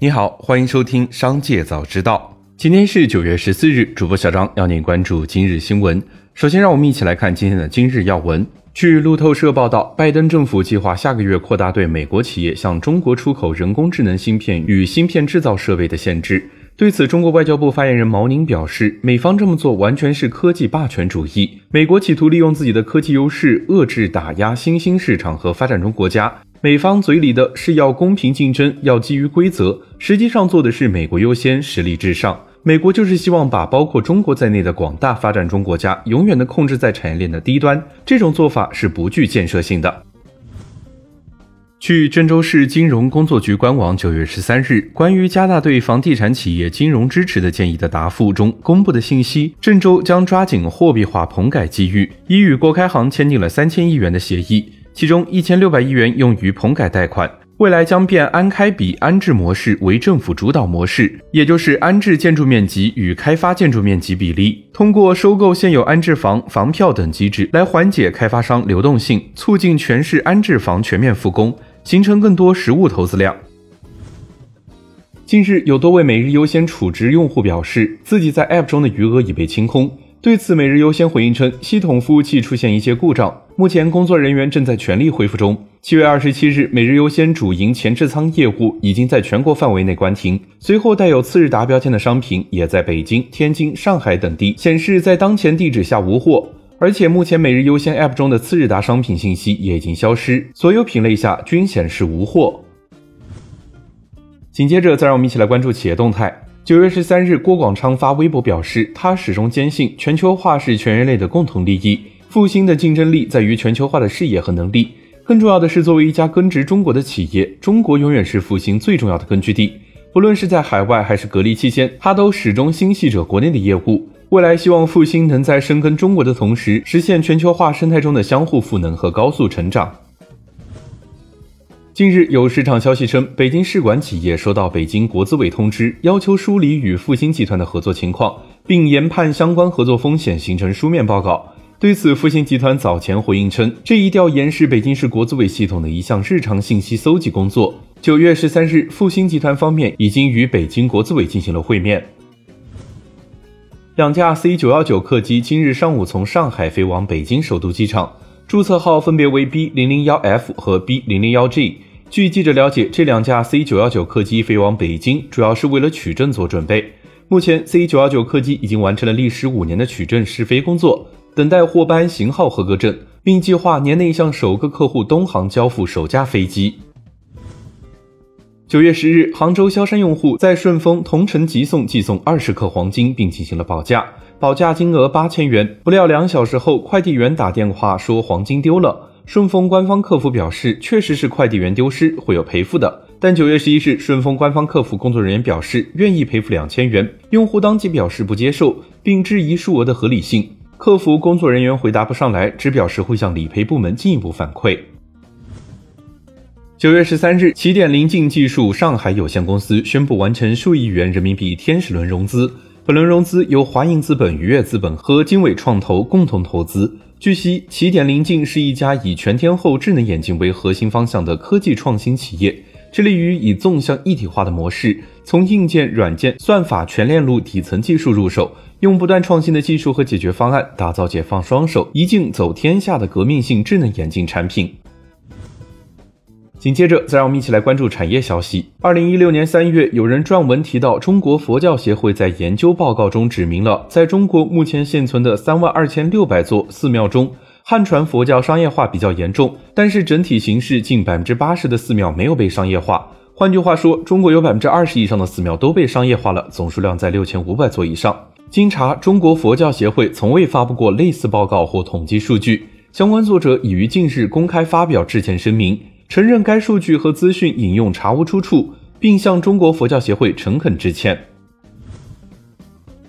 你好，欢迎收听《商界早知道》。今天是九月十四日，主播小张要您关注今日新闻。首先，让我们一起来看今天的今日要闻。据路透社报道，拜登政府计划下个月扩大对美国企业向中国出口人工智能芯片与芯片制造设备的限制。对此，中国外交部发言人毛宁表示，美方这么做完全是科技霸权主义。美国企图利用自己的科技优势，遏制打压新兴市场和发展中国家。美方嘴里的是要公平竞争，要基于规则，实际上做的是美国优先，实力至上。美国就是希望把包括中国在内的广大发展中国家永远的控制在产业链的低端，这种做法是不具建设性的。据郑州市金融工作局官网九月十三日关于加大对房地产企业金融支持的建议的答复中公布的信息，郑州将抓紧货币化棚改机遇，已与国开行签订了三千亿元的协议，其中一千六百亿元用于棚改贷款，未来将变安开比安置模式为政府主导模式，也就是安置建筑面积与开发建筑面积比例，通过收购现有安置房、房票等机制来缓解开发商流动性，促进全市安置房全面复工。形成更多实物投资量。近日，有多位每日优先储值用户表示，自己在 App 中的余额已被清空。对此，每日优先回应称，系统服务器出现一些故障，目前工作人员正在全力恢复中。七月二十七日，每日优先主营前置仓业务已经在全国范围内关停，随后带有次日达标签的商品也在北京、天津、上海等地显示在当前地址下无货。而且目前每日优先 App 中的次日达商品信息也已经消失，所有品类下均显示无货。紧接着，再让我们一起来关注企业动态。九月十三日，郭广昌发微博表示，他始终坚信全球化是全人类的共同利益，复兴的竞争力在于全球化的视野和能力。更重要的是，作为一家根植中国的企业，中国永远是复兴最重要的根据地。不论是在海外还是隔离期间，他都始终心系着国内的业务。未来希望复兴能在深耕中国的同时，实现全球化生态中的相互赋能和高速成长。近日有市场消息称，北京市管企业收到北京国资委通知，要求梳理与复星集团的合作情况，并研判相关合作风险，形成书面报告。对此，复星集团早前回应称，这一调研是北京市国资委系统的一项日常信息搜集工作。九月十三日，复星集团方面已经与北京国资委进行了会面。两架 C 九幺九客机今日上午从上海飞往北京首都机场，注册号分别为 B 零零幺 F 和 B 零零幺 G。据记者了解，这两架 C 九幺九客机飞往北京，主要是为了取证做准备。目前，C 九幺九客机已经完成了历时五年的取证试飞工作，等待获颁型号合格证，并计划年内向首个客户东航交付首架飞机。九月十日，杭州萧山用户在顺丰同城急送寄送二十克黄金，并进行了保价，保价金额八千元。不料两小时后，快递员打电话说黄金丢了。顺丰官方客服表示，确实是快递员丢失，会有赔付的。但九月十一日，顺丰官方客服工作人员表示愿意赔付两千元，用户当即表示不接受，并质疑数额的合理性。客服工作人员回答不上来，只表示会向理赔部门进一步反馈。九月十三日，起点临近技术上海有限公司宣布完成数亿元人民币天使轮融资。本轮融资由华盈资本、愉悦资本和经纬创投共同投资。据悉，起点临近是一家以全天候智能眼镜为核心方向的科技创新企业，致力于以纵向一体化的模式，从硬件、软件、算法全链路底层技术入手，用不断创新的技术和解决方案，打造解放双手、一镜走天下的革命性智能眼镜产品。紧接着，再让我们一起来关注产业消息。二零一六年三月，有人撰文提到，中国佛教协会在研究报告中指明了，在中国目前现存的三万二千六百座寺庙中，汉传佛教商业化比较严重，但是整体形势近百分之八十的寺庙没有被商业化。换句话说，中国有百分之二十以上的寺庙都被商业化了，总数量在六千五百座以上。经查，中国佛教协会从未发布过类似报告或统计数据。相关作者已于近日公开发表致歉声明。承认该数据和资讯引用查无出处，并向中国佛教协会诚恳致歉。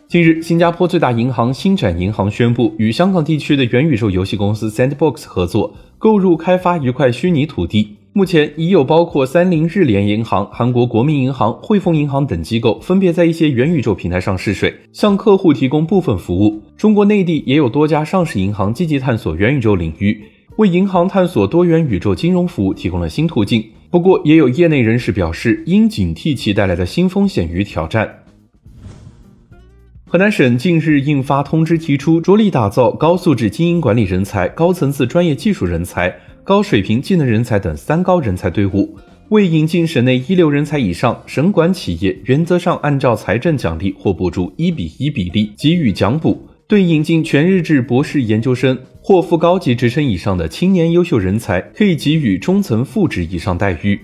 近日，新加坡最大银行星展银行宣布与香港地区的元宇宙游戏公司 Sandbox 合作，购入开发一块虚拟土地。目前已有包括三菱日联银行、韩国国民银行、汇丰银行等机构分别在一些元宇宙平台上试水，向客户提供部分服务。中国内地也有多家上市银行积极探索元宇宙领域。为银行探索多元宇宙金融服务提供了新途径，不过，也有业内人士表示，应警惕其带来的新风险与挑战。河南省近日印发通知，提出着力打造高素质经营管理人才、高层次专业技术人才、高水平技能人才等“三高”人才队伍。为引进省内一流人才以上，省管企业原则上按照财政奖励或补助一比一比例给予奖补。对引进全日制博士研究生或副高级职称以上的青年优秀人才，可以给予中层副职以上待遇。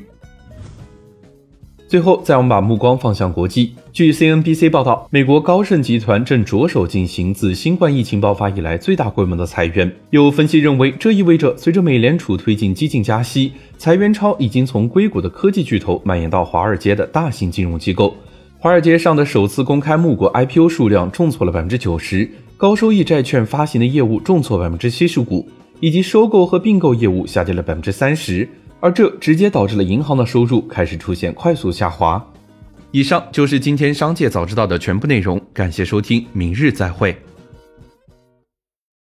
最后，再我们把目光放向国际。据 CNBC 报道，美国高盛集团正着手进行自新冠疫情爆发以来最大规模的裁员。有分析认为，这意味着随着美联储推进激进加息，裁员潮已经从硅谷的科技巨头蔓延到华尔街的大型金融机构。华尔街上的首次公开募股 IPO 数量重挫了百分之九十。高收益债券发行的业务重挫百分之七十五，以及收购和并购业务下跌了百分之三十，而这直接导致了银行的收入开始出现快速下滑。以上就是今天商界早知道的全部内容，感谢收听，明日再会。